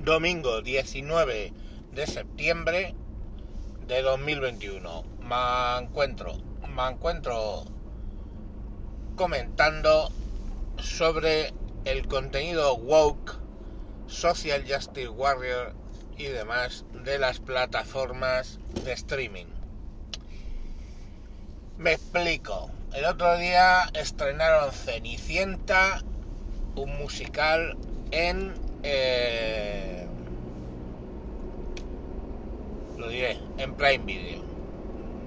domingo 19 de septiembre de 2021. Me encuentro, me encuentro comentando sobre el contenido woke, social justice warrior y demás de las plataformas de streaming. Me explico. El otro día estrenaron Cenicienta, un musical en... eh, lo diré, en Prime Video.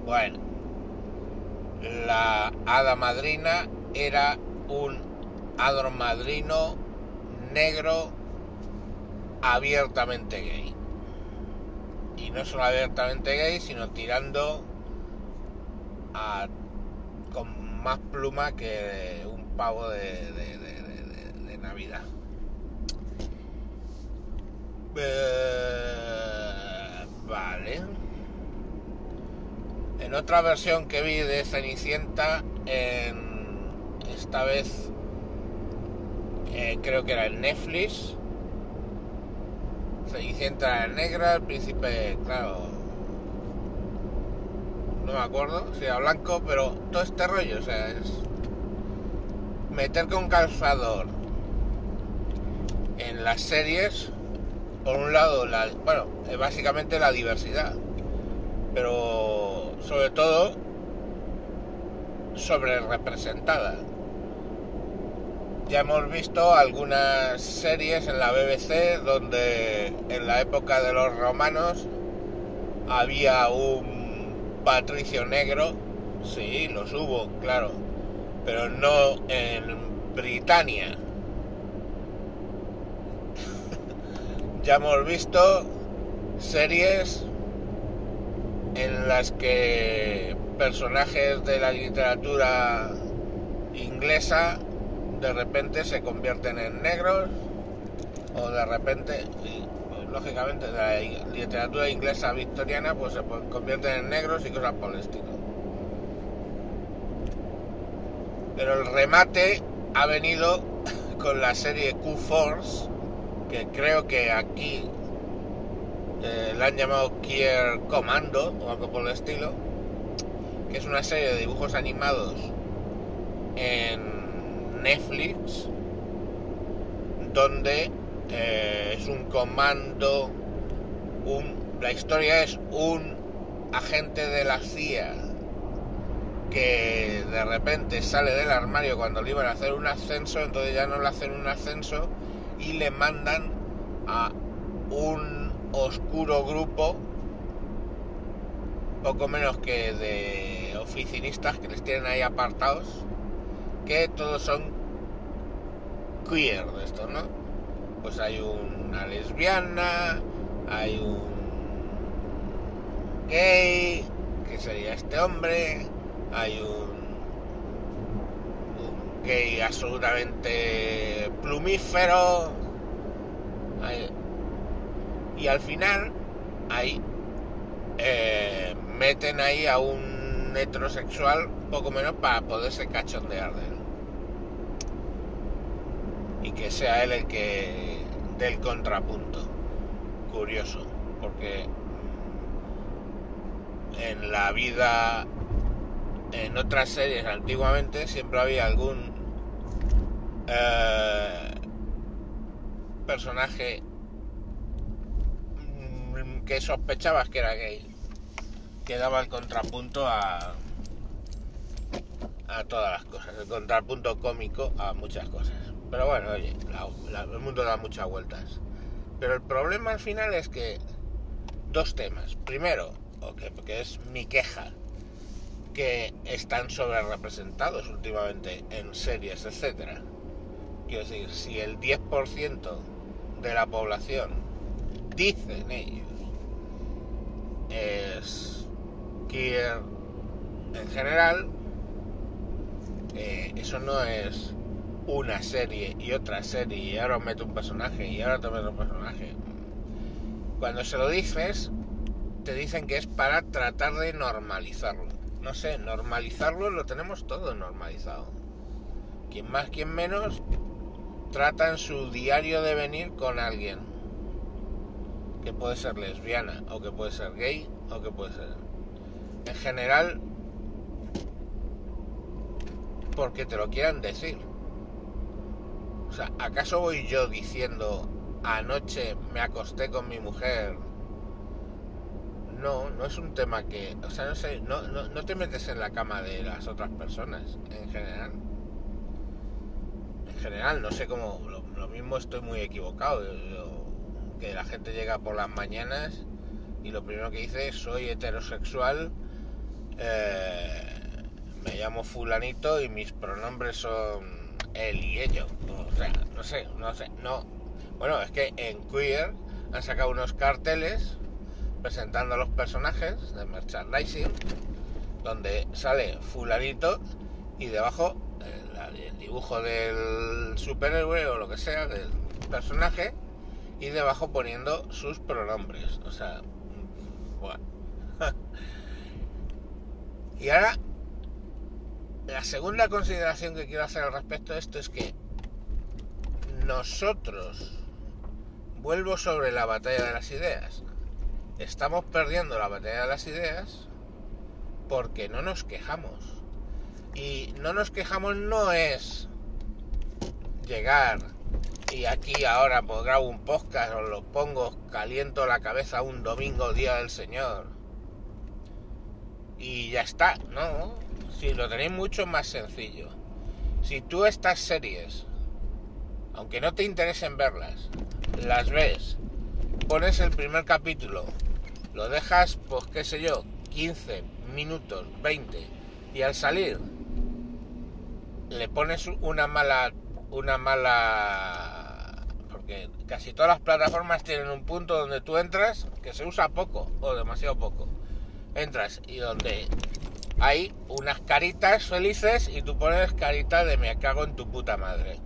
Bueno, la hada madrina era un hado madrino negro abiertamente gay. Y no solo abiertamente gay, sino tirando con más pluma que un pavo de Navidad. Eh, vale. En otra versión que vi de Cenicienta, en, esta vez eh, creo que era en Netflix, Cenicienta negra, el príncipe, claro, no me acuerdo si era blanco, pero todo este rollo, o sea, es meter con calzador en las series, por un lado, la, bueno, básicamente la diversidad, pero sobre todo sobre representada. Ya hemos visto algunas series en la BBC donde en la época de los romanos había un patricio negro, sí, los hubo, claro, pero no en Britania. Ya hemos visto series en las que personajes de la literatura inglesa de repente se convierten en negros o de repente pues, lógicamente de la literatura inglesa victoriana pues se convierten en negros y cosas por pero el remate ha venido con la serie Q-Force que creo que aquí eh, la han llamado Kier Commando o algo por el estilo que es una serie de dibujos animados en Netflix donde eh, es un comando un, la historia es un agente de la CIA que de repente sale del armario cuando le iban a hacer un ascenso entonces ya no le hacen un ascenso le mandan a un oscuro grupo poco menos que de oficinistas que les tienen ahí apartados que todos son queer de esto, ¿no? Pues hay una lesbiana, hay un gay, que sería este hombre, hay un, gay absolutamente plumífero, y al final hay eh, meten ahí a un heterosexual poco menos para poderse cachondear de él. Y que sea él el que del contrapunto. Curioso, porque en la vida, en otras series antiguamente siempre había algún eh, personaje mm, que sospechabas que era gay que daba el contrapunto a a todas las cosas, el contrapunto cómico a muchas cosas. Pero bueno, oye, la- la- el mundo da muchas vueltas. Pero el problema al final es que dos temas. Primero, o que, que es mi queja, que están sobre representados últimamente en series, etcétera. Quiero decir, si el 10% de la población, dicen ellos, es queer en general, eh, eso no es una serie y otra serie y ahora meto un personaje y ahora te meto un personaje. Cuando se lo dices, te dicen que es para tratar de normalizarlo. No sé, normalizarlo lo tenemos todo normalizado. Quien más, quien menos, trata en su diario de venir con alguien. que puede ser lesbiana, o que puede ser gay, o que puede ser... En general, porque te lo quieran decir. O sea, ¿acaso voy yo diciendo anoche me acosté con mi mujer? No, no es un tema que... O sea, no sé, no, no, te metes en la cama de las otras personas, en general. En general, no sé cómo... Lo, mismo estoy muy equivocado. que la gente llega por las mañanas y lo primero que dice es soy heterosexual. Eh, me llamo fulanito y mis pronombres son él y ello. O sea, no sé, no sé, no. Bueno, es que en Queer han sacado unos carteles presentando a los personajes de merchandising donde sale fulanito y debajo el, dibujo del superhéroe o lo que sea del personaje y debajo poniendo sus pronombres. O sea, y ahora la segunda consideración que quiero hacer al respecto de esto es que nosotros, vuelvo sobre la batalla de las ideas, estamos perdiendo la batalla de las ideas porque no nos quejamos. Y no nos quejamos no es llegar y aquí ahora pues grabo un podcast, os lo pongo, caliento la cabeza un domingo, día del Señor. Y ya está, ¿no? si lo tenéis mucho más sencillo. Si tú estas series, aunque no te interesen verlas, las ves, pones el primer capítulo, lo dejas, pues qué sé yo, 15 minutos, 20, y al salir le pones una mala, una mala, porque casi todas las plataformas tienen un punto donde tú entras que se usa poco o demasiado poco. Entras y donde hay unas caritas felices y tú pones carita de me cago en tu puta madre.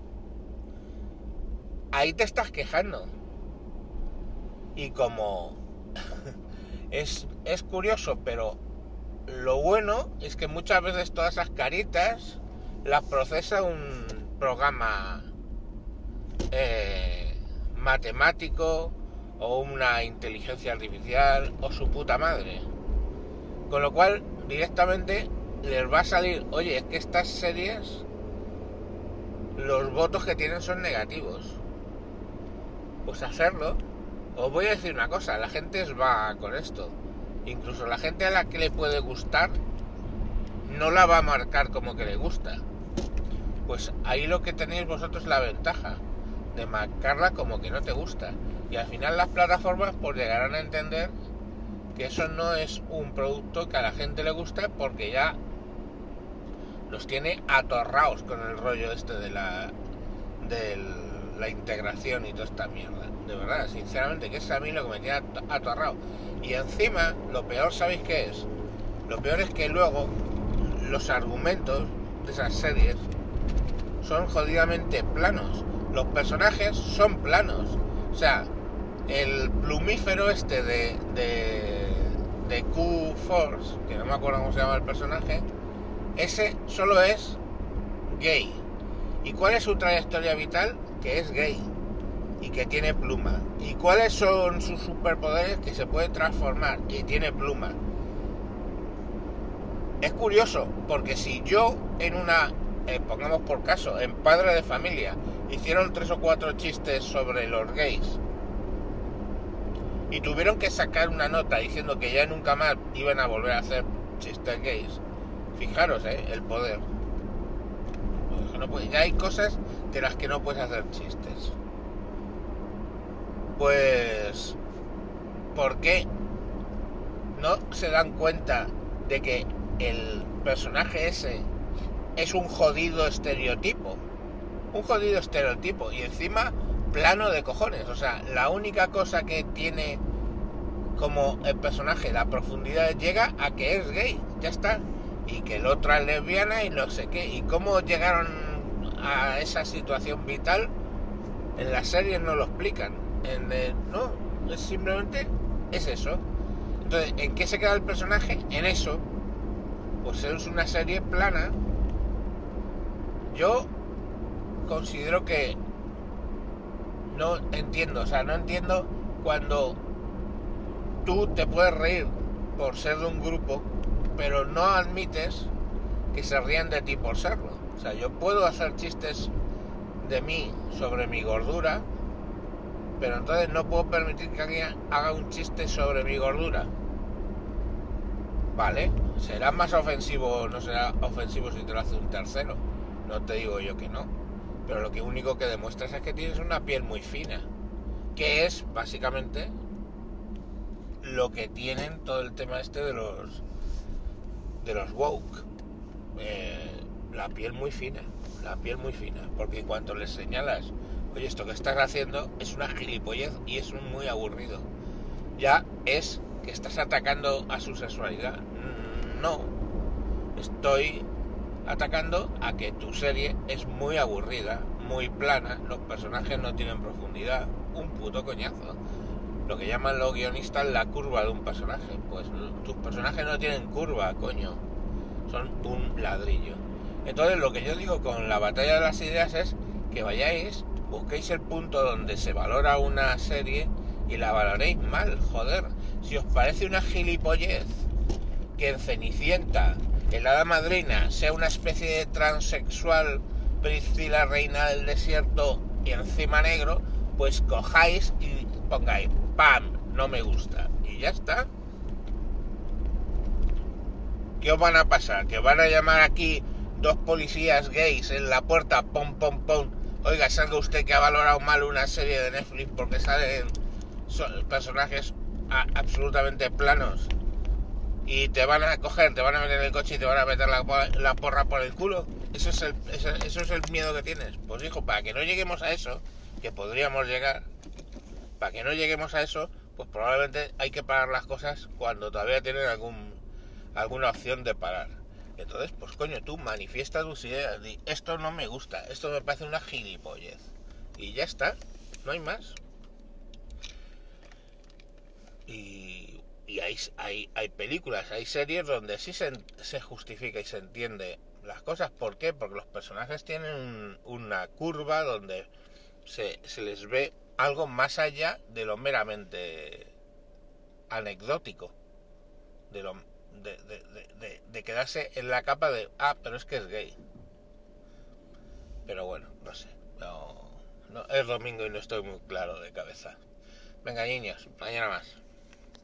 Ahí te estás quejando. Y como es, es curioso, pero lo bueno es que muchas veces todas esas caritas las procesa un programa eh, matemático o una inteligencia artificial o su puta madre. Con lo cual directamente les va a salir, oye, es que estas series, los votos que tienen son negativos. Pues hacerlo. Os voy a decir una cosa, la gente va con esto. Incluso la gente a la que le puede gustar, no la va a marcar como que le gusta. Pues ahí lo que tenéis vosotros la ventaja de marcarla como que no te gusta. Y al final las plataformas pues llegarán a entender que eso no es un producto que a la gente le guste porque ya los tiene atorrados con el rollo este de la de la integración y toda esta mierda. De verdad, sinceramente, que es a mí lo que me tiene atorrado. Y encima, lo peor, ¿sabéis qué es? Lo peor es que luego los argumentos de esas series son jodidamente planos. Los personajes son planos. O sea, el plumífero este de, de, Q-Force, que no me acuerdo cómo se llama el personaje, ese solo es gay. ¿Y cuál es su trayectoria vital? Que es gay y que tiene pluma. ¿Y cuáles son sus superpoderes? Que se puede transformar y tiene pluma. Es curioso, porque si yo en una, eh, pongamos por caso, en Padre de Familia, hicieron tres o cuatro chistes sobre los gays y tuvieron que sacar una nota diciendo que ya nunca más iban a volver a hacer chistes gays. Fijaros, ¿eh? El poder. ya hay cosas de las que no puedes hacer chistes. Pues... ¿Por qué no se dan cuenta de que el personaje ese es un jodido estereotipo? Un jodido estereotipo. Y encima plano de cojones. O sea, la única cosa que tiene como el personaje la profundidad llega a que es gay, ya está. Y que el otro es lesbiana y no sé qué. Y cómo llegaron a esa situación vital en la serie no lo explican. En no, es simplemente es eso. Entonces, ¿en qué se queda el personaje? En eso. Pues es una serie plana. Yo considero que no entiendo, o sea, no entiendo cuando tú te puedes reír por ser de un grupo, pero no admites que se rían de ti por serlo. O sea, yo puedo hacer chistes de mí sobre mi gordura, pero entonces no puedo permitir que alguien haga un chiste sobre mi gordura. Vale, será más ofensivo, no será ofensivo si te lo hace un tercero. No te digo yo que no. Pero lo que único que demuestras es que tienes una piel muy fina. Que es básicamente lo que tienen todo el tema este de los de los woke. Eh, la piel muy fina, la piel muy fina. Porque en cuanto les señalas, oye, esto que estás haciendo es una gilipollez y es muy aburrido. Ya es que estás atacando a su sexualidad. No. Estoy atacando a que tu serie es muy aburrida, muy plana, los personajes no tienen profundidad, un puto coñazo. Lo que llaman los guionistas la curva de un personaje. Pues tus personajes no tienen curva, coño. Son un ladrillo. Entonces lo que yo digo con la batalla de las ideas es que vayáis, busquéis el punto donde se valora una serie y la valoréis mal, joder. Si os parece una gilipollez que en Cenicienta el hada madrina sea una especie de transexual Priscila reina del desierto y encima negro, pues cojáis y pongáis ¡pam! No me gusta. Y ya está. ¿Qué os van a pasar? ¿Que van a llamar aquí dos policías gays en la puerta? ¡Pom, pom, pom! Oiga, salga usted que ha valorado mal una serie de Netflix porque salen personajes absolutamente planos y te van a coger, te van a meter en el coche y te van a meter la, porra por el culo. Eso es el, miedo que tienes. Pues hijo, para que no lleguemos a eso, que podríamos llegar, para que no lleguemos a eso, pues probablemente hay que parar las cosas cuando todavía tienen algún, alguna opción de parar. Entonces, pues coño, tú manifiesta tus ideas, esto no me gusta, esto me parece una gilipollez. Y ya está, no hay más. Y y hay, hay, hay películas, hay series donde sí se, se, justifica y se entiende las cosas. ¿Por qué? Porque los personajes tienen una curva donde se, se, les ve algo más allá de lo meramente anecdótico. De, lo, de, de, de, quedarse en la capa de, ah, pero es que es gay. Pero bueno, no sé. No, no, es domingo y no estoy muy claro de cabeza. Venga, niños, mañana más.